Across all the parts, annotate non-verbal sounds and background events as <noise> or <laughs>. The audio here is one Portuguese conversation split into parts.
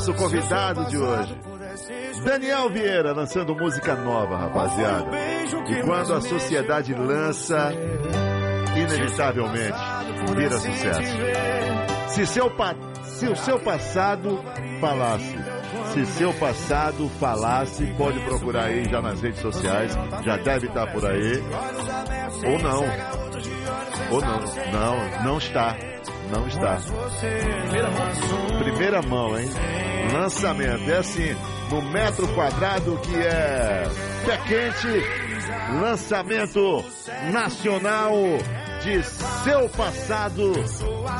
nosso convidado de hoje. Daniel Vieira lançando música nova, rapaziada. E quando a sociedade lança, inevitavelmente vira sucesso. Se, seu pa... Se o seu passado falasse, se seu passado falasse, pode procurar aí já nas redes sociais, já deve estar por aí. Ou não. Ou não. Não, não está. Não está. Primeira mão. Primeira mão, hein? Lançamento. É assim, no metro quadrado que é pé quente. Lançamento nacional de seu passado.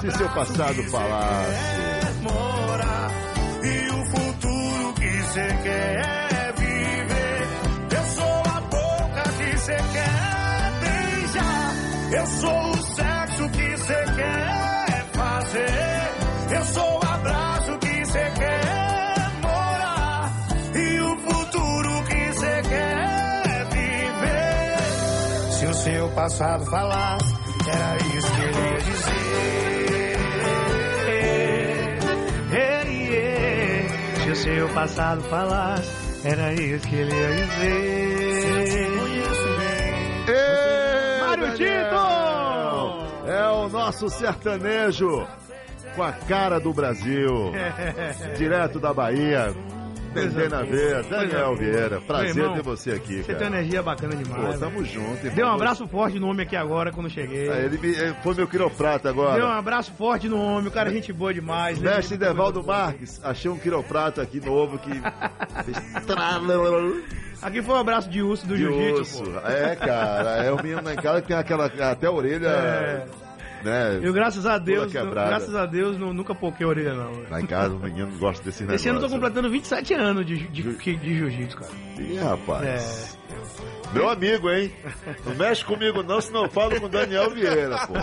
Se seu passado falasse. E o futuro que você quer viver. Eu sou a boca que quer beijar. Eu sou o passado falasse, era isso que ele ia dizer. Ei, ei, Se o seu passado falasse, era isso que ele ia dizer. Ei, Mário Daniel! É o nosso sertanejo com a cara do Brasil. <laughs> Direto da Bahia. Tendendo a ver. Daniel Vieira, prazer irmão, ter você aqui, Você tem cara. energia bacana demais. Pô, tamo junto. Deu um abraço forte no homem aqui agora quando cheguei. É, ele, me- ele foi meu quiroprata Deu um agora. abraço forte no homem, o cara é gente boa demais. né? Mestre Devaldo Marques, achei um quiroprata aqui novo que. <laughs> Aqui foi um abraço de urso do jiu-jitsu. É, cara, é o menino lá em casa que tem aquela. até a orelha. É. Né? Eu, graças a Deus, graças a Deus, nu- nunca poquei a orelha, não. Lá em casa o menino gosta desse negócio. Esse ano eu tô completando 27 anos de, de, de, de jiu-jitsu, cara. Ih, rapaz. É. Meu amigo, hein? Não mexe comigo não, senão eu falo com o Daniel Vieira, pô.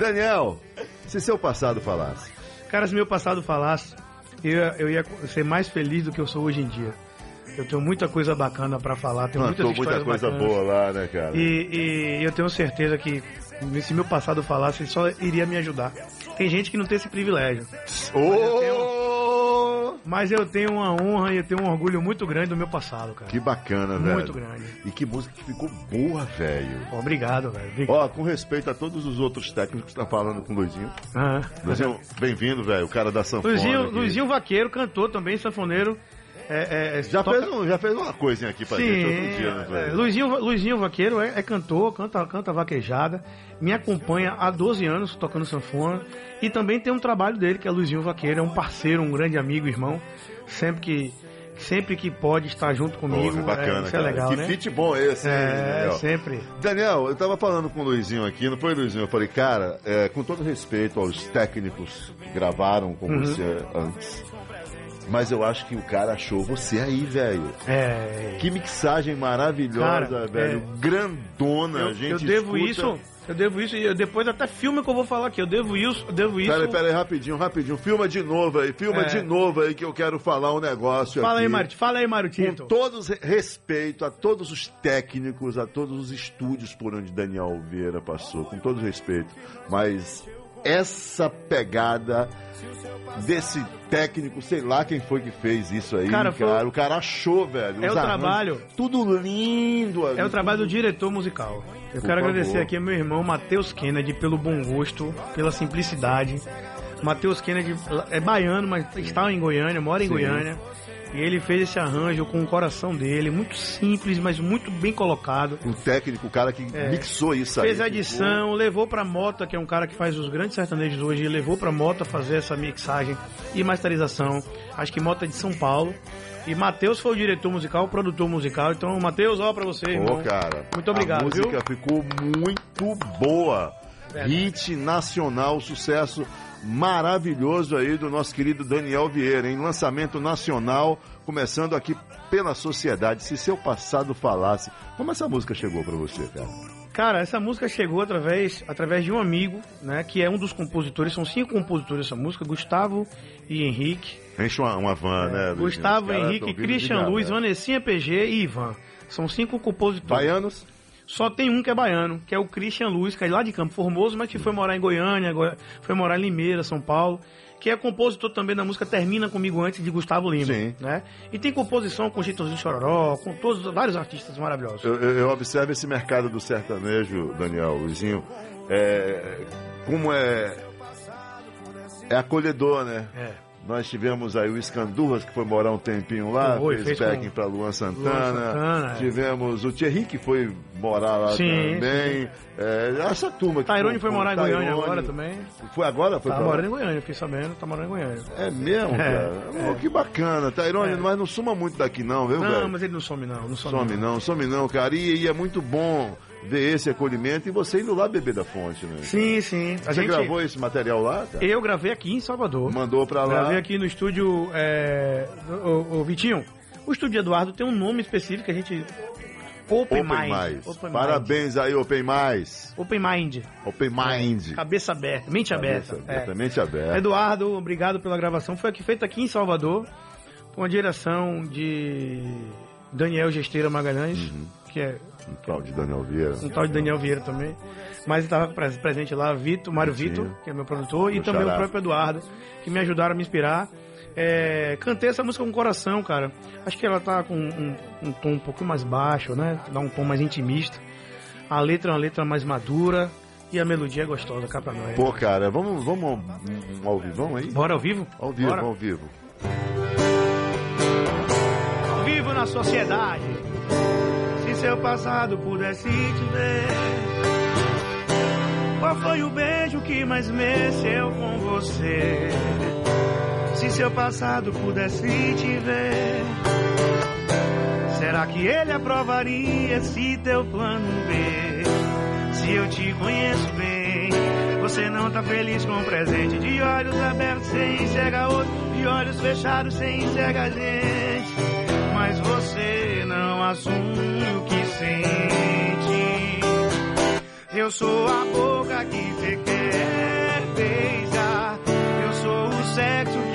Daniel, se seu passado falasse. Cara, se meu passado falasse, eu, ia- eu ia ser mais feliz do que eu sou hoje em dia. Eu tenho muita coisa bacana pra falar, tenho muitas Plantou muita histórias coisa bacanas. boa lá, né, cara? E, e eu tenho certeza que se meu passado falasse, ele só iria me ajudar. Tem gente que não tem esse privilégio. Ô! Mas eu tenho uma honra e eu tenho um orgulho muito grande do meu passado, cara. Que bacana, velho. Muito grande. E que música que ficou boa, velho. Obrigado, velho. Ó, com respeito a todos os outros técnicos que estão falando com o Luizinho. Aham. Luizinho, bem-vindo, velho, o cara da sanfona. Luizinho, aqui. Luizinho Vaqueiro, cantor também, sanfoneiro. É, é, Já, toca- fez um, já fez uma coisinha aqui pra Sim, gente outro dia, né, é? Luizinho, Luizinho Vaqueiro é, é cantor, canta, canta vaquejada, me acompanha há 12 anos tocando sanfona e também tem um trabalho dele que é Luizinho Vaqueiro, é um parceiro, um grande amigo, irmão, sempre que sempre que pode estar junto comigo, Pô, bacana, é, isso cara. é legal, que né? fit bom esse, hein, é, Daniel? sempre. Daniel, eu tava falando com o Luizinho aqui, não foi, Luizinho? Eu falei, cara, é, com todo respeito aos técnicos que gravaram com Uhum. você antes, mas eu acho que o cara achou você aí, velho. É, Que mixagem maravilhosa, Cara, velho. é. Grandona, eu, gente eu devo escuta... isso, eu devo isso, e depois até filme que eu vou falar aqui, eu devo isso, eu devo isso. Pera pera aí, rapidinho, rapidinho. Filma de novo aí, filma É. de novo aí que eu quero falar um negócio Fala aqui. aí, Mário, fala aí, Mário Com todos respeito a todos os técnicos, a todos os estúdios por onde Daniel Vieira passou, com todo respeito. Mas essa pegada desse técnico, sei lá quem foi que fez isso aí, Cara, cara. foi- O cara achou, velho. É o arranjos, trabalho. Tudo lindo ali. É o trabalho do diretor musical. Eu Por quero favor. agradecer aqui ao meu irmão Matheus Kennedy pelo bom gosto, pela simplicidade. Matheus Kennedy é baiano, mas está em Goiânia, mora em Sim. Goiânia. E ele fez esse arranjo com o coração dele, muito simples, mas muito bem colocado. O técnico, o cara que mixou isso aí. É. Fez a edição, levou pra Mota, que é um cara que faz os grandes sertanejos hoje, levou pra Mota fazer essa mixagem e masterização. Acho que Mota é de São Paulo. E Matheus foi o diretor musical, o produtor musical. Então, Matheus, ó pra você, Pô, irmão. cara. Muito obrigado, A música viu? ficou muito boa. Verdade. Hit nacional, sucesso maravilhoso aí do nosso querido Daniel Vieira, em lançamento nacional, começando aqui pela sociedade. Se seu passado falasse, como essa música chegou pra você, cara? Cara, essa música chegou através, através de um amigo, né? Que é um dos compositores, são cinco compositores dessa música, Gustavo e Henrique. Enche uma, uma van, né? Luizinho? Gustavo, Henrique, Christian Luiz, galera. Vanessinha PG e Ivan. São cinco compositores. Baianos? Só tem um que é baiano, que é o Christian Luiz, que é lá de Campo Formoso, mas que foi morar em Goiânia, Goi- foi morar em Limeira, São Paulo, que é compositor também da música Termina Comigo Antes, de Gustavo Lima. Sim. Né? E tem composição com Chitãozinho Chororó, com todos, vários artistas maravilhosos. Eu, eu- eu observo esse mercado do sertanejo, Daniel, Luizinho, é, como é, é acolhedor, né? É. Nós tivemos aí o Escandurras, que foi morar um tempinho lá, Foi, fez, fez backing para Luan Santana. Luan Santana, é. Tivemos o Thierry, que foi morar lá Sim, também. É, essa turma que Tairone foi morar em Goiânia Tairone. agora também. Foi agora? Foi Tá pra morando em Goiânia, fiquei sabendo, tá morando em Goiânia. É mesmo, É, cara? é. Pô, que bacana. Tairone, É. mas não suma muito daqui não, viu, Não, velho? mas ele não some não, não some, Some não, some não, cara. E, e é muito bom ver esse acolhimento e você indo lá beber da fonte, né? Sim, sim. A Você gente, gravou esse material lá, cara? Eu gravei aqui em Salvador. Mandou pra lá. Gravei aqui no estúdio. É, o, o Vitinho, o estúdio Eduardo tem um nome específico que a gente. Open, Open Mind. Mais. Open Parabéns aí, Open Mais. Mind. Open Mind. Open Mind. Cabeça aberta, mente aberta. Cabeça É. aberta, mente aberta. Eduardo, obrigado pela gravação. Foi aqui feita aqui em Salvador, com a direção de Daniel Gesteira Magalhães, Uhum. que é Um tal de Daniel Vieira. um tal de Daniel Vieira também. Mas estava pres- presente lá, Vitor, Mário. Vitor, que é meu produtor, e Meu também xará. o próprio Eduardo, que me ajudaram a me inspirar. É, cantei essa música com coração, cara. Acho que ela tá com um, um tom um pouco mais baixo, né? Dá um tom mais intimista. A letra é uma letra mais madura e a melodia é gostosa, cá pra nós. Pô, cara, vamos, vamos ao vivão aí? Bora ao vivo? Ao vivo, Bora. ao vivo. Ao vivo na sociedade. Se seu passado pudesse te ver, qual foi o beijo que mais mexeu com você? Se seu passado pudesse te ver, será que ele aprovaria esse teu plano B? Se eu te conheço bem, você não tá feliz com o presente. De olhos abertos, sem enxerga outro. De olhos fechados, sem enxerga gente. Mas você não assume sente. Eu sou a boca que você quer beijar. Eu sou o sexo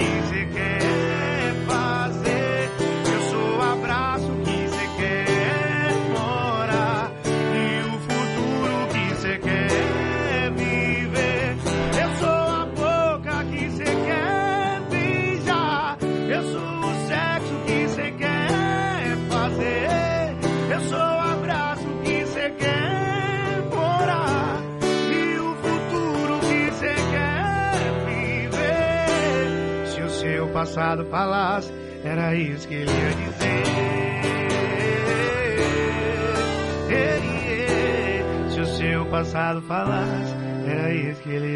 falasse, era isso que ele ia dizer. Se o seu passado falasse, era isso que ele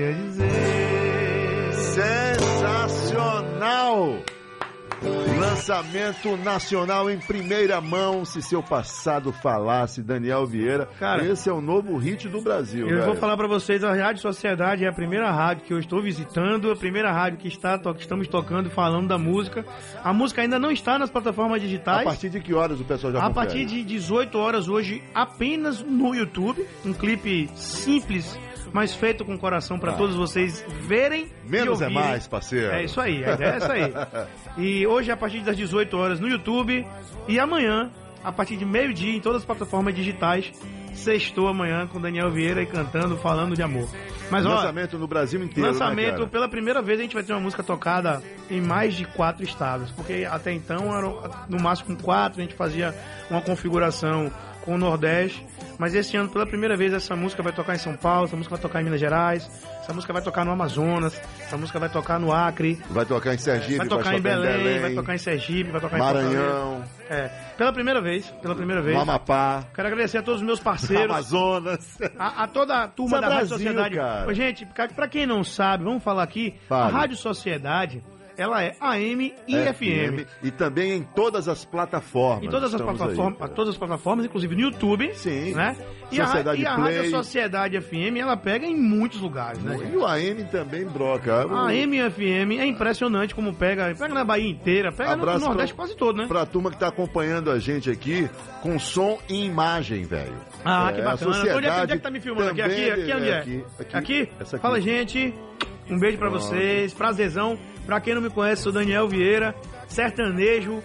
Lançamento nacional em primeira mão, se seu passado falasse, Daniel Vieira. Cara, esse é o novo hit do Brasil, Eu velho. vou falar pra vocês, a Rádio Sociedade é a primeira rádio que eu estou visitando, a primeira rádio que está, que estamos tocando, falando da música. A música ainda não está nas plataformas A digitais. partir de que horas o pessoal já A confere? partir de 18 horas hoje, apenas no YouTube. Um clipe simples, mas feito com coração para Ah. todos vocês verem. e Menos é mais, parceiro. É isso aí, a ideia é essa aí. <laughs> E hoje, a partir das 18 horas no YouTube. E amanhã, a partir de meio-dia, em todas as plataformas digitais. Sextou amanhã com Daniel Vieira e cantando, falando de amor. Mas ó, Lançamento no Brasil inteiro, né, Lançamento, cara? pela primeira vez a gente vai ter uma música tocada em mais de quatro estados, porque até então eram no máximo quatro, a gente fazia uma configuração com o Nordeste, mas esse ano pela primeira vez essa música vai tocar em São Paulo, essa música vai tocar em Minas Gerais, essa música vai tocar no Amazonas, essa música vai tocar no Acre, Vai tocar em Sergipe, vai tocar em Belém, vai tocar em Sergipe, vai tocar em. Maranhão, É, pela primeira vez, pela primeira vez. Amapá, Quero agradecer a todos os meus parceiros. <laughs> Amazonas. A, a toda a turma é da Rádio Brasil, Sociedade. cara. Gente, pra, quem não sabe, vamos falar aqui. A Rádio Sociedade, ela é AM e FM. E também em todas as plataformas. Em todas as Estamos plataformas, aí, todas as plataformas, inclusive no YouTube. Sim. Né? E, a, e a. Rádio Sociedade FM, ela pega em muitos lugares, né? E o AM também broca. A AM e FM é impressionante como pega. Pega na Bahia inteira, pega no Abraço Nordeste pra- quase todo, né? Pra turma que tá acompanhando a gente aqui com som e imagem, velho. Ah, É, que bacana. Onde é, que- onde é que tá me filmando? Aqui, aqui, aqui, onde é? aqui, Aqui? aqui. Fala, gente. Um beijo pra Pronto. vocês. Prazerzão. Pra quem não me conhece, sou Daniel Vieira, sertanejo,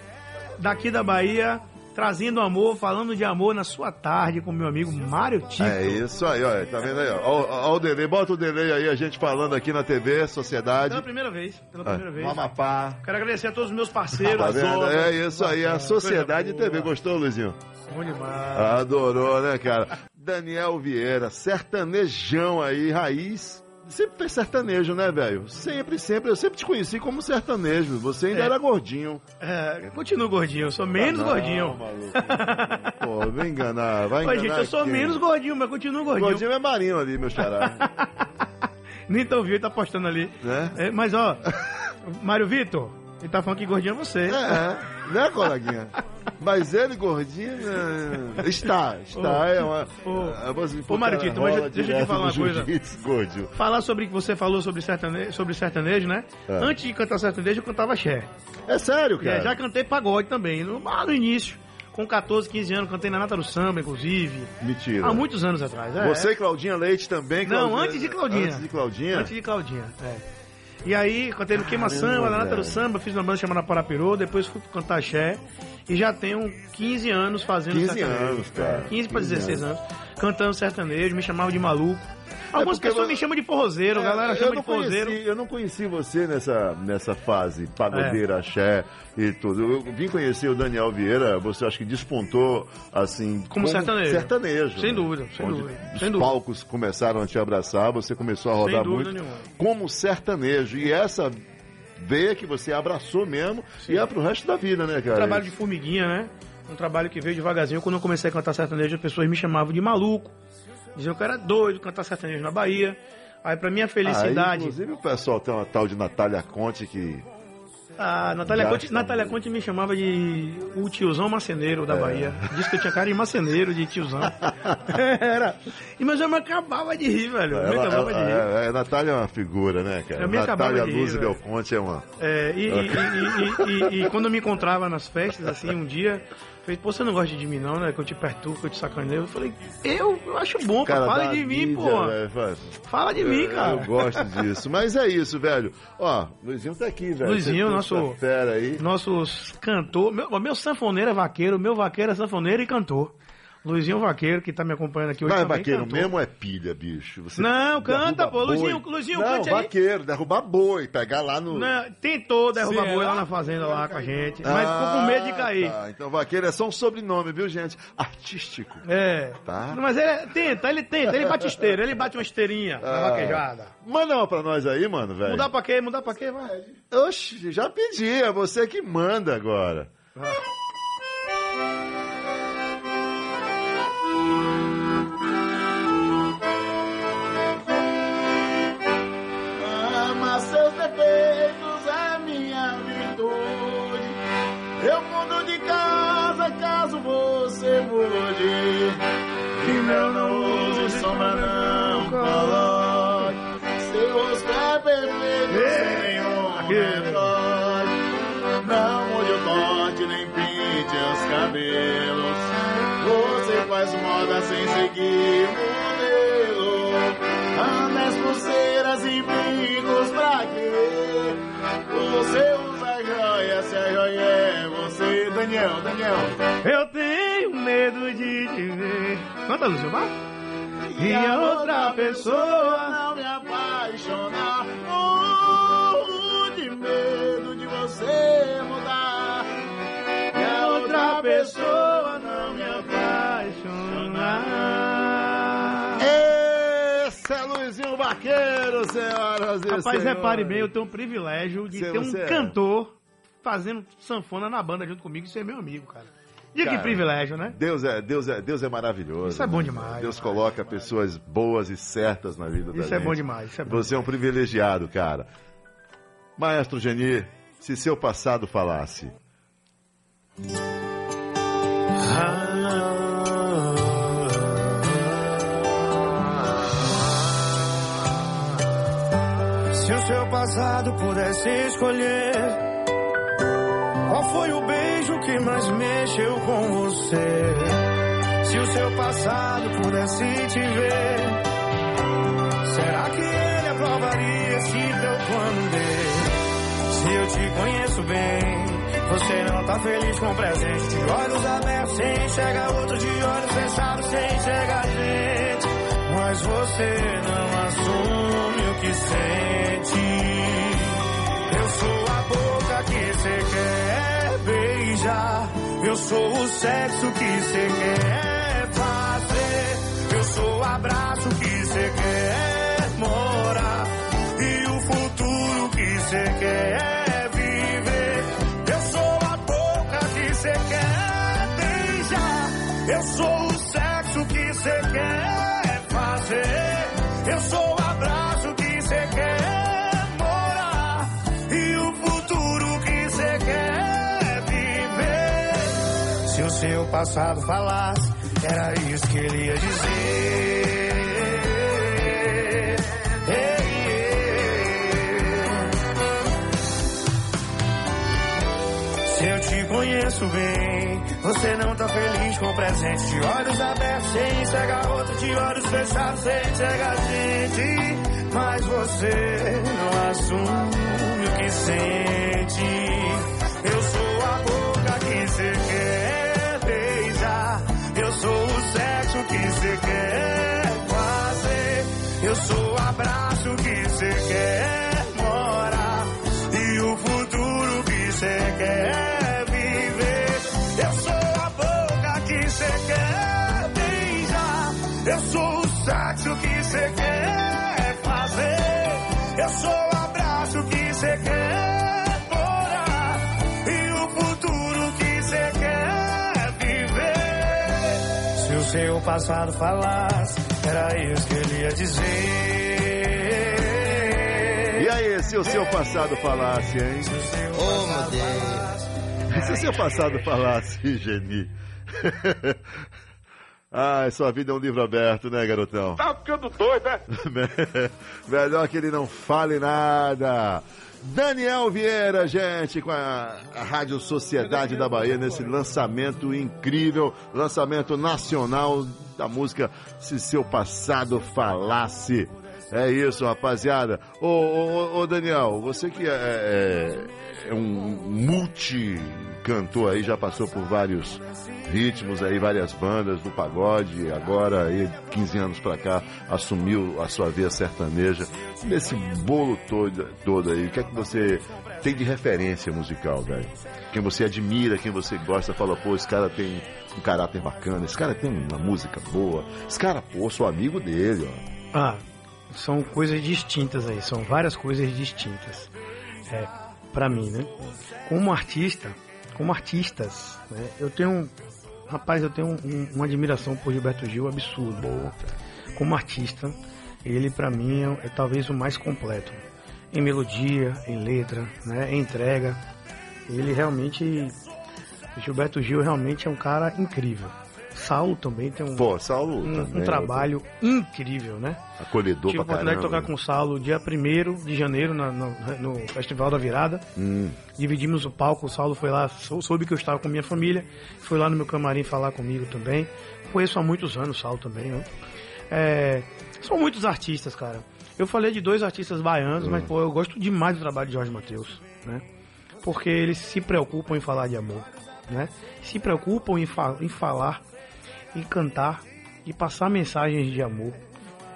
daqui da Bahia. trazendo amor, falando de amor na sua tarde com meu amigo Mário Tito. É isso aí, olha, tá vendo aí? Ó o delay, bota o delay aí, a gente falando aqui na TV, Sociedade. Pela primeira vez, pela Ah, primeira vez. no Amapá. Quero agradecer a todos os meus parceiros. Tá vendo? É isso aí, a Sociedade TV. Gostou, Luizinho? Bom demais. Adorou, né, cara? Daniel Vieira, sertanejão aí, raiz. Sempre fez sertanejo, né, velho? Sempre, sempre. Eu sempre te conheci como sertanejo. Você ainda É. era gordinho. É, continuo gordinho, eu sou menos Ah, não, gordinho. maluco. Pô, vai enganar, vai enganar. Oi, gente, eu sou quem? menos gordinho, mas continuo gordinho. Gordinho é marinho ali, meu xará. <laughs> Nem tá ouvindo, tá postando ali. né? É, mas ó, Mário Vitor, ele tá falando que gordinho é você. É, né, coleguinha? Mas ele, gordinho, né? está, está. Ô, é uma, ô, é, você- ô, mas deixa eu te falar uma coisa. gordinho. Falar sobre o que você falou sobre sertanejo, sobre sertanejo né? É. Antes de cantar sertanejo, eu cantava axé. É sério, cara? É, já cantei pagode também, no, lá no início. Com 14, 15 anos, cantei na Nata do Samba, inclusive. Mentira. Há muitos anos atrás. é. Você e Claudinha Leite também? Não, Claudinha- antes de Claudinha. Antes de Claudinha? Antes de Claudinha, é. E aí, cantei no Queima Samba, na Nata do. Samba, fiz uma banda chamada Paraperô, depois fui cantar axé. E já tenho 15 anos fazendo 15 sertanejo. anos, cara. 15 para 15 16 anos. Cantando sertanejo, me chamavam de maluco. Algumas pessoas você- me chamam de forrozeiro, a galera É, eu chama de forrozeiro. conheci, eu não conheci você nessa, nessa fase, pagodeira, É. axé e tudo. Eu vim conhecer o Daniel Vieira, você acho que despontou, assim... Como sertanejo. Sertanejo. Sem né? dúvida, sem Onde dúvida, Os sem dúvida. palcos começaram a te abraçar, você começou a rodar dúvida muito nenhuma. como sertanejo. E essa veia que você abraçou mesmo e é pro resto da vida, né, cara? Um trabalho de formiguinha, né? Um trabalho que veio devagarzinho. Quando eu comecei a cantar sertanejo, as pessoas me chamavam de maluco. Diziam que eu era doido cantar sertanejo na Bahia. Aí, pra minha Aí, felicidade. inclusive, o pessoal tem uma tal de Natália Conte que... A Natália Conte, Natália. Conte me chamava de o tiozão maceneiro É. da Bahia. Disse que eu tinha cara de maceneiro, de tiozão. <laughs> <laughs> Era. E, mas eu me acabava de rir, velho. Eu me Ela, acabava de rir. ela- é, é, Natália é uma figura, né, cara? Eu me acabava Natália de rir, Luz. Del Conte é uma... É, e, e- e- e- e- e quando eu me encontrava nas festas, assim, um dia, falei, pô, você não gosta de mim não, né? Que eu te perturbo, que eu te sacaneio. Eu falei, eu, eu acho bom, pô, Cara, fala de mim, pô. fala- Fala de mim, Eu- cara. Eu gosto disso. Mas é isso, velho. Ó, Luizinho tá aqui, velho. Luizinho, nosso- essa fera aí. Nosso cantor, meu, meu sanfoneiro é vaqueiro, meu vaqueiro é sanfoneiro e cantor. Luizinho Vaqueiro, que tá me acompanhando aqui hoje Mas também, vaqueiro cantor. mesmo é pilha, bicho. Você Não, derruba canta, pô. boi. Luizinho, Luizinho, Não, cante aí. vaqueiro, derrubar boi, pegar lá no... Não, tentou derrubar Será? boi lá na fazenda lá com a gente, mas ficou com medo de cair. tá. Então vaqueiro é só um sobrenome, viu, gente? Artístico. É. Tá. Mas ele tenta, ele tenta, ele bate esteira, ele bate uma esteirinha na Ah. vaquejada. Manda uma pra nós aí, mano, velho. Mudar pra quê? Mudar pra quê? Vai. Oxi, já pedi, é você que manda agora. Ama Que meu não use sombra, não coloque. Seu rosto é perfeito, sem nenhum retoque. Não mude o corte, nem pinte os cabelos. Você faz moda sem seguir modelo. Anéis, pulseiras e brincos pra quê? Você usa joia, se a joia é você. Daniel, Daniel. Eu tenho medo de te ver. Canta, Lúcio, vai. E a outra pessoa. não me apaixonar. Morro de medo de você mudar. E a outra pessoa não me apaixonar. Esse é Luizinho Vaqueiro, senhoras e Rapaz, senhores. repare bem, eu tenho o privilégio de ter um você é. cantor fazendo sanfona na banda junto comigo. Isso é meu amigo, cara. E que Cara, privilégio, né? Deus é, Deus é, Deus é maravilhoso. Isso é bom né? demais. Deus coloca pessoas boas e certas na vida da Isso é gente. bom demais, isso é bom Você é um privilegiado, cara. Maestro Geni, se seu passado falasse. Se o seu passado pudesse escolher, qual foi o beijo que mais mexeu com você? Se o seu passado pudesse te ver, será que ele aprovaria esse teu plano B? Se eu te conheço bem, Você não tá feliz com o presente. De olhos abertos, sem enxerga outro. De olhos fechados, sem enxerga a gente. Mas você não assume o que sente. Eu sou a boca que você quer beijar. Eu sou o sexo que você quer fazer. Eu sou o abraço que você quer morar. E o futuro que você quer seu passado falasse, era isso que ele ia dizer. Ei. Se eu te conheço bem, você não tá feliz com o presente. De olhos abertos, sem enxergar outro. De olhos fechados, sem enxergar a gente. Mas você não assume o que sente. Eu sou a boca que você quer sexo que você quer fazer. Eu sou o abraço que você quer morar. E o futuro que você quer viver. Eu sou a boca que você quer beijar. Eu sou o sexo que você quer passado falasse, era isso que ele ia dizer. E aí, se o seu passado falasse, hein? Se o seu Oh, meu passado Deus. falasse, Se o seu passado falasse, <laughs> Geni. Ai, sua vida é um livro aberto, né, garotão? Tá ficando doido, né? <laughs> Melhor que ele não fale nada. Daniel Vieira, gente, com a, a Rádio Sociedade da Bahia, nesse lançamento incrível, lançamento nacional da música Se Seu Passado Falasse. É isso, rapaziada. Ô, ô, ô, Daniel, você que é, é- é um multicantor aí, já passou por vários ritmos aí, várias bandas do pagode, agora aí, 15 anos pra cá, assumiu a sua via sertaneja. Nesse bolo todo, todo aí, o que é que você tem de referência musical, velho? Quem você admira, quem você gosta, fala, pô, esse cara tem um caráter bacana, esse cara tem uma música boa, esse cara, pô, sou amigo dele, ó. Ah, são coisas distintas aí, são várias coisas distintas. É, para mim, né? Como artista, como artistas, né? Eu tenho, rapaz, eu tenho um- uma admiração por Gilberto Gil absurdo. Como artista, ele pra mim é, é talvez o mais completo. Em melodia, em letra, né? Em entrega. Ele realmente, Gilberto Gil realmente é um cara incrível. Saulo também tem um, Pô, Saulo um, um também, trabalho incrível, né? acolhedor Tive a pra oportunidade de caramba. tocar com o Saulo dia 1 de janeiro na- no, no Festival da Virada. Hum, Dividimos o palco, o Saulo foi lá, sou- soube que eu estava com minha família, foi lá no meu camarim falar comigo também. Conheço há muitos anos o Saulo também, né? É, são muitos artistas, cara. Eu falei de dois artistas baianos, mas pô, eu gosto demais do trabalho de Jorge Matheus, né? Porque eles se preocupam em falar de amor, né? Se preocupam em, fa em falar, em cantar e passar mensagens de amor,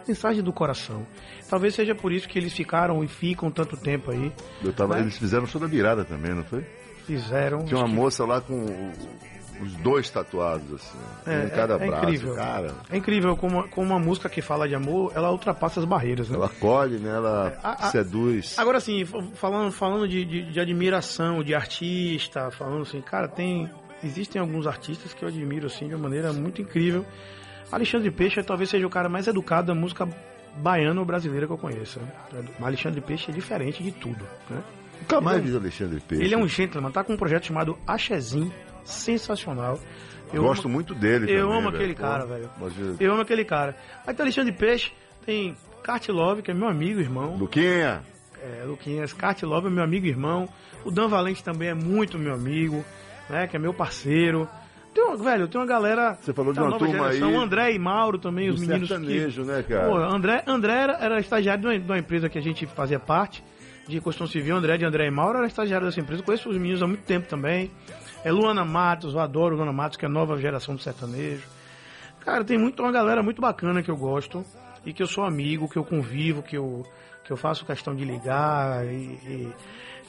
mensagem do coração. Talvez seja por isso que eles ficaram e ficam tanto tempo aí. eu tava, Né? Eles fizeram o show da virada também, não foi? Fizeram. Tinha uma que- moça lá com os dois tatuados, assim, É, em cada é braço. incrível. Cara, É incrível como, como uma música que fala de amor, ela ultrapassa as barreiras, né? ela acolhe, né? Ela A- a- seduz. Agora assim, falando, falando de, de, de admiração, de artista, falando assim, cara, tem. Existem alguns artistas que eu admiro assim de uma maneira muito incrível. Alexandre Peixe talvez seja o cara mais educado da música baiana ou brasileira que eu conheço. né? Mas Alexandre Peixe é diferente de tudo. Né? Nunca mais ele é vi o Alexandre Peixe. Ele é um gentleman, tá com um projeto chamado Axezin, sensacional. Eu Gosto amo- muito dele Eu também, amo velho. aquele Pô, cara, velho. imagina. Eu amo aquele cara. Aí tem Alexandre Peixe, tem Cart Love, que é meu amigo, irmão. Luquinha, É, Luquinhas, Cart Love é meu amigo irmão. O Dan Valente também é muito meu amigo, né? Que é meu parceiro. Tem uma, velho, tem uma galera. Você falou de uma nova turma geração, aí André e Mauro também, os meninos sertanejo, que. né, cara? Pô, André, André era, era estagiário de uma, de uma empresa que a gente fazia parte. de construção civil, André de André e Mauro, era estagiário dessa empresa. Conheço os meninos há muito tempo também. É Luana Matos, eu adoro Luana Matos, que é a nova geração do sertanejo. Cara, tem muito, uma galera muito bacana que eu gosto e que eu sou amigo, que eu convivo, que eu, que eu faço questão de ligar e, e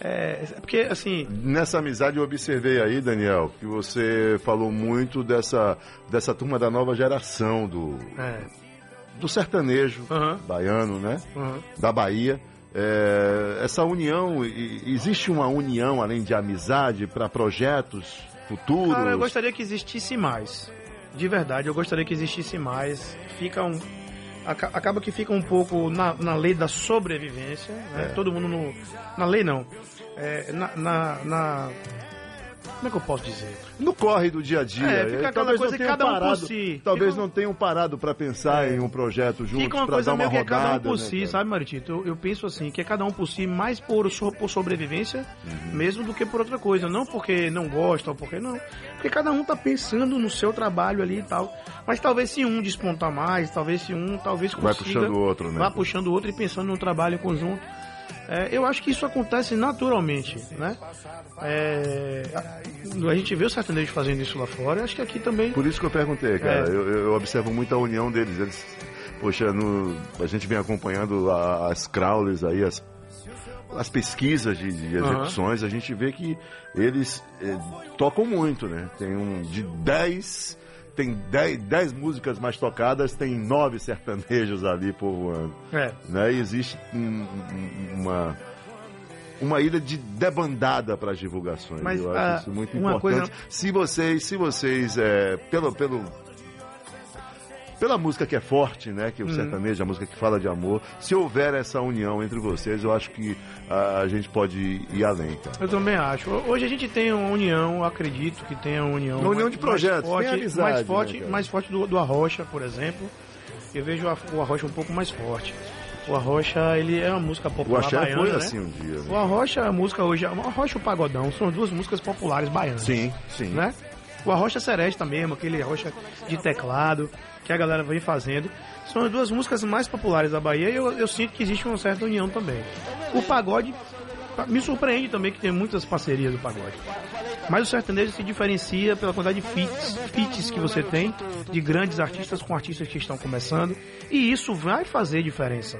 é, porque, assim. Nessa amizade eu observei aí, Daniel, que você falou muito dessa, dessa turma da nova geração do, é. do sertanejo uhum. baiano, né? Uhum. Da Bahia. É, essa união, existe uma união além de amizade para projetos futuros? Cara, eu gostaria que existisse mais. De verdade, eu gostaria que existisse mais. Fica um, acaba que fica um pouco na, na lei da sobrevivência, né? É. Todo mundo no, na lei não, é, na, na, na, como é que eu posso dizer? No corre do dia a dia. É, fica aquela coisa que cada um parado, por si. Talvez fica... não tenham parado para pensar é. em um projeto juntos, Fica uma coisa meio rodada, que é cada um por né, si, cara? sabe, Maritito? Eu, eu, penso assim, que é cada um por si, mais por, por sobrevivência, uhum. mesmo do que por outra coisa. Não porque não gosta ou porque não. Porque cada um tá pensando no seu trabalho ali e tal. Mas talvez se um despontar mais, talvez se um, talvez consiga... Vai puxando o outro, né? Vai puxando o outro e pensando no trabalho conjunto. É, eu acho que isso acontece naturalmente, né? É, a gente vê o sertanejo fazendo isso lá fora, acho que aqui também. Por isso que eu perguntei, cara. É. Eu, eu, observo muito a união deles. Eles, poxa, no, a gente vem acompanhando as crawlers aí, as, as pesquisas de, de execuções, uhum. a gente vê que eles eh, tocam muito, né? Tem um de 10 tem 10 músicas mais tocadas, tem nove sertanejos ali povoando. É. Né? E existe um, uma uma ilha de debandada para as divulgações. Mas, Eu acho uh, isso muito importante. Coisa... Se vocês, se vocês, é, pelo, pelo, pela música que é forte, né, que o hum. sertanejo, a música que fala de amor, se houver essa união entre vocês, eu acho que a, a gente pode ir além, cara. Eu também acho. Hoje a gente tem uma união, acredito que tem uma união. Uma união mais, de projetos, mais forte, amizade, mais forte, né, mais forte do, do Arrocha, por exemplo. Eu vejo o Arrocha um pouco mais forte. O Arrocha, ele é uma música popular o baiana, foi né? assim um dia. Né? O Arrocha, a música hoje, o Arrocha e o Pagodão são duas músicas populares baianas. Sim, sim. Né? O Arrocha Seresta mesmo, aquele Arrocha de teclado que a galera vem fazendo. São as duas músicas mais populares da Bahia e eu, eu sinto que existe uma certa união também. O pagode me surpreende também que tem muitas parcerias do pagode. Mas o sertanejo se diferencia pela quantidade de feats, feats que você tem de grandes artistas com artistas que estão começando. E isso vai fazer diferença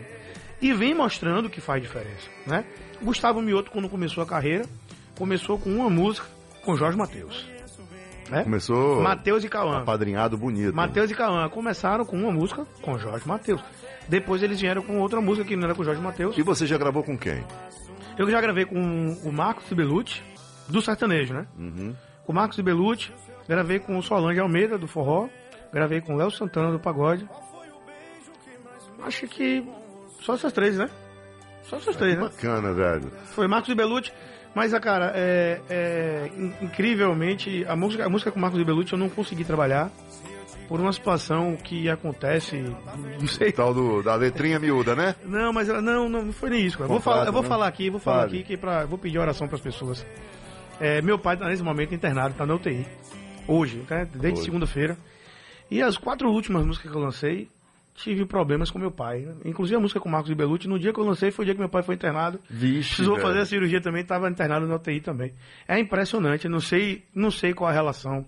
e vem mostrando que faz diferença, né? Gustavo Mioto, quando começou a carreira, começou com uma música com Jorge Matheus. Né? Começou Matheus e Cauã. Apadrinhado bonito. Matheus e Cauã começaram com uma música com Jorge Matheus. Depois eles vieram com outra música que não era com Jorge Matheus. E você já gravou com quem? Eu já gravei com o Marcos Belucci, do sertanejo, né? Uhum. Com o Marcos Belucci, gravei com o Solange Almeida, do forró, gravei com o Léo Santana, do pagode. Acho que só essas três, né? Só essas três, né? Bacana, velho. Foi Marcos Belucci. Mas, cara, é, é, incrivelmente, a música, a música com Marcos e Belucci eu não consegui trabalhar por uma situação que acontece, não sei. Tal do, da letrinha miúda, né? Não, mas não, não foi nem isso. Cara. Vou falar, eu vou né? falar aqui, vou falar aqui que pra, vou pedir oração para as pessoas. É, meu pai está nesse momento internado, está na UTI. Hoje, né? desde segunda-feira. E as quatro últimas músicas que eu lancei, tive problemas com meu pai. Inclusive a música com Marcos Belucci, no dia que eu lancei foi o dia que meu pai foi internado. Vixe, Precisou velho. fazer a cirurgia também, estava internado na UTI também. É impressionante, não sei, não sei qual a relação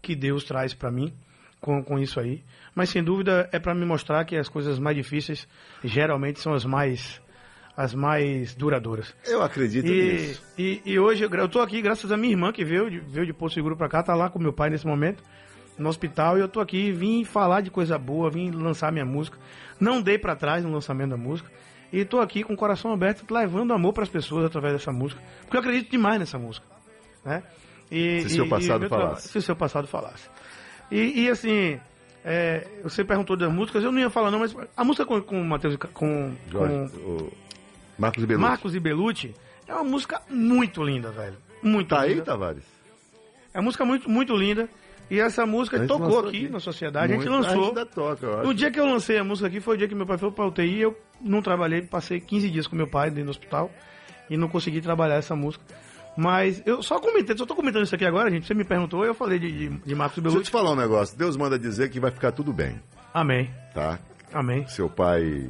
que Deus traz para mim com, com isso aí. Mas sem dúvida é para me mostrar que as coisas mais difíceis geralmente são as mais as mais duradouras. Eu acredito e, nisso. E, e hoje eu, tô aqui graças a minha irmã que veio, veio de Porto Seguro para cá, tá lá com meu pai nesse momento no hospital e eu tô aqui, vim falar de coisa boa, vim lançar minha música. Não dei para trás no lançamento da música. E tô aqui com o coração aberto, levando amor para as pessoas através dessa música. Porque eu acredito demais nessa música. Né? E, se seu passado falasse. Se seu passado falasse. E, e assim, é, você perguntou das músicas, eu não ia falar não, mas a música com, com o Matheus, com, Jorge, com o Marcos e Belucci. Marcos e Belucci é uma música muito linda, velho. Muito tá linda. aí, Tavares? É uma música muito, muito linda. E essa música tocou aqui, aqui, na sociedade, Muito, a gente lançou. A toca, eu acho. No dia que eu lancei a música aqui foi o dia que meu pai foi pra UTI, eu não trabalhei, passei 15 dias com meu pai dentro do hospital e não consegui trabalhar essa música. Mas eu só comentei, só tô comentando isso aqui agora, gente. Você me perguntou, eu falei de, de, de Marcos Belucci. Deixa eu te falar um negócio. Deus manda dizer que vai ficar tudo bem. Amém. Tá? Amém. Seu pai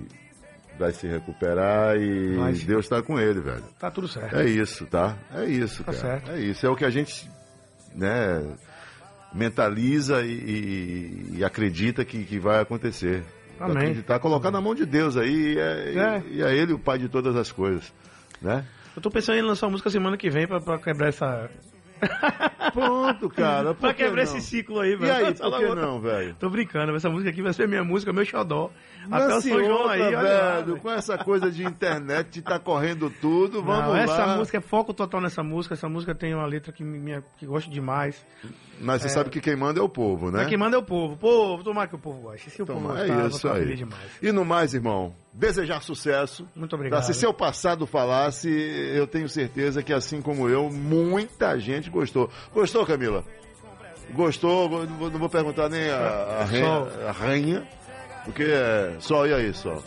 vai se recuperar e Vai. Deus está com ele, velho. Tá tudo certo. É isso, tá? É isso, Tá cara. certo. É isso. É o que a gente, né, mentaliza e, e- e acredita que, que vai acontecer. Amém. Acreditar, colocar na mão de Deus aí e é, É. e é Ele o Pai de todas as coisas, né? Eu tô pensando em lançar uma música semana que vem pra, pra quebrar essa. <laughs> Pronto, cara. por pra que quebrar não? esse ciclo aí, velho. E aí, <laughs> por que não, velho? Tô brincando, essa música aqui vai ser minha música, meu xodó. Até o São João outra, aí, lá, velho, com essa coisa de internet de tá correndo tudo, vamos Não, lá. essa música é foco total nessa música. Essa música tem uma letra que, me- que gosto demais. Mas você sabe que quem manda é o povo, né? Mas quem manda é o povo. Povo, tomara que o povo goste. Se o povo Toma, gostar, é isso aí. demais. E no mais, irmão, desejar sucesso. Muito obrigado. Tá? Se seu passado falasse, eu tenho certeza que assim como eu, muita gente gostou. Gostou, Camila? Gostou? Não vou- perguntar nem a, a, rainha, a rainha, porque é só e aí só.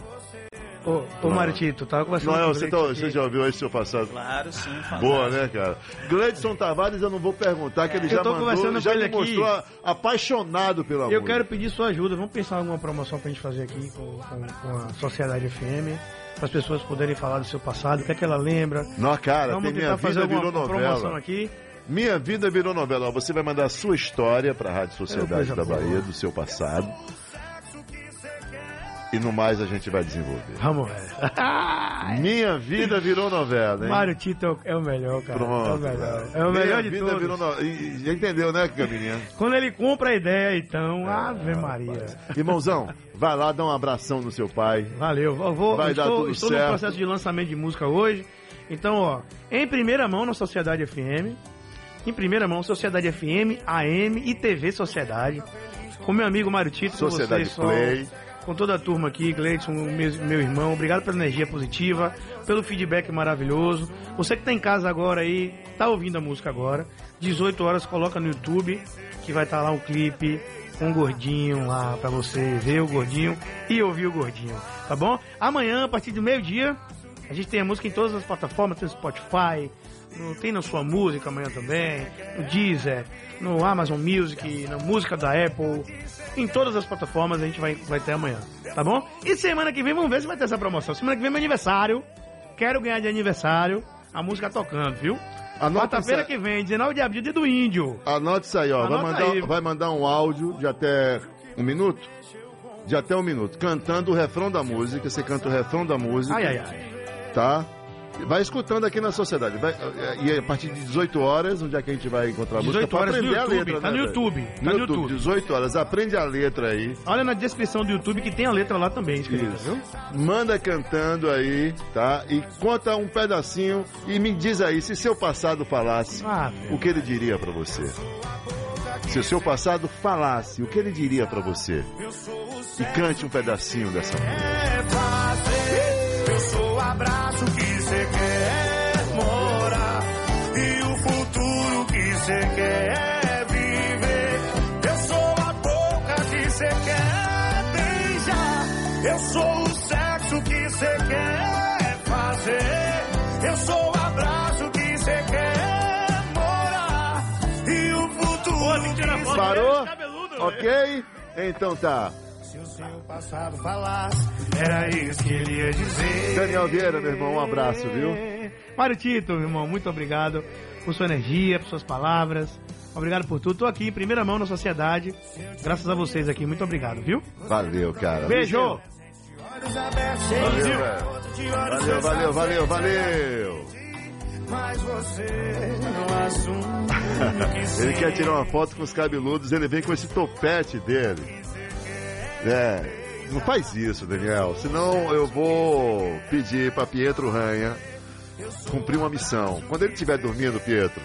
Ô, ô Maritito, tava conversando Noel, com o você, tá, você já ouviu aí seu passado? Claro, sim. fantástico. Boa, né, cara? Gleidson Tavares, eu não vou perguntar, que ele Eu já tô mandou, conversando já com me ele aqui. mostrou a- apaixonado pela Eu música. quero pedir sua ajuda. Vamos pensar em alguma promoção pra gente fazer aqui com, com, com a Sociedade FM. Para as pessoas poderem falar do seu passado, o que é que ela lembra. Não, cara, Vamos tem Minha Vida alguma Virou promoção Novela. aqui. Minha Vida Virou Novela. Você vai mandar a sua história para a Rádio Sociedade coisa da. Bahia, do seu passado. E no mais a gente vai desenvolver. Vamos ver. <laughs> Minha Vida Virou Novela, hein? Mário Tito é o melhor, cara. Pronto. é o melhor. É o melhor Minha de vida todos. virou novela. E- Já entendeu, né, Camininha? Quando ele compra a ideia, então, Ave Maria. Irmãozão, vai lá, dá um abração no seu pai. Valeu. Eu vou, Vai eu dar estou, tudo estou certo. no processo de lançamento de música hoje. Então, ó, em primeira mão na Sociedade FM. Em primeira mão, Sociedade FM, AM e TV Sociedade. Com meu amigo Mário Tito, Sociedade vocês, só- Play. Com toda a turma aqui, Gleidson, meu, irmão. Obrigado pela energia positiva, pelo feedback maravilhoso. Você que tá em casa agora aí, tá ouvindo a música agora. 18 horas, coloca no YouTube, que vai estar lá um clipe com um gordinho lá pra você ver o gordinho e ouvir o gordinho, tá bom? Amanhã, a partir do meio-dia, a gente tem a música em todas as plataformas, tem Spotify, no- tem na sua música amanhã também, no Deezer, no Amazon Music, na música da Apple, em todas as plataformas a gente vai, vai ter amanhã, tá bom? E semana que vem vamos ver se vai ter essa promoção. Semana que vem é meu aniversário, quero ganhar de aniversário, a música tocando, viu? Quarta-feira que vem, 19 de abril, dia do índio. Anote isso aí, ó. Vai mandar, aí. vai mandar um áudio de até um minuto? De até um minuto. Cantando o refrão da música. Você canta o refrão da música. Ai, ai, ai. Tá? Vai escutando aqui na sociedade. Vai- e a partir de 18 horas, onde é que a gente vai encontrar a música? 18 Pra horas no aprender a YouTube, letra, tá né, no? YouTube, tá No no YouTube, YouTube. 18 horas. Aprende a letra aí. Olha na descrição do YouTube que tem a letra lá também, escrita, Isso. viu? Manda cantando aí, tá? E conta um pedacinho e me diz aí, se seu passado falasse, Ah, o que ele diria pra você? Se o seu passado falasse, o que ele diria pra você? E cante um pedacinho dessa música. é fazer. Eu sou o abraço que quer morar e o futuro que você quer viver. Eu sou a boca que você quer beijar. Eu sou o sexo que você quer fazer. Eu sou o abraço que você quer morar e o futuro que você Parou? Cabeludo, né? Ok? Então tá. Se o seu passado falasse, era isso que ele ia dizer. Daniel Vieira, meu irmão, um abraço, viu? Mário Tito, meu irmão, muito obrigado por sua energia, por suas palavras. Obrigado por tudo. Tô aqui em primeira mão na sociedade. Graças a vocês aqui. Muito obrigado, viu? Valeu, cara. Beijo! Valeu, Valeu, valeu, valeu, valeu. Mas você não assume. <laughs> Ele quer tirar uma foto com os cabeludos, ele vem com esse topete dele. É, não faz isso, Daniel, senão eu vou pedir pra Pietro Ranha cumprir uma missão. Quando ele estiver dormindo, Pietro,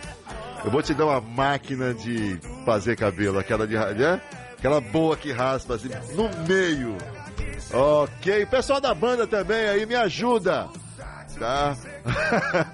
eu vou te dar uma máquina de fazer cabelo, aquela de, né? Aquela boa que raspa assim, no meio. Ok, pessoal da banda também aí, me ajuda, tá? <laughs>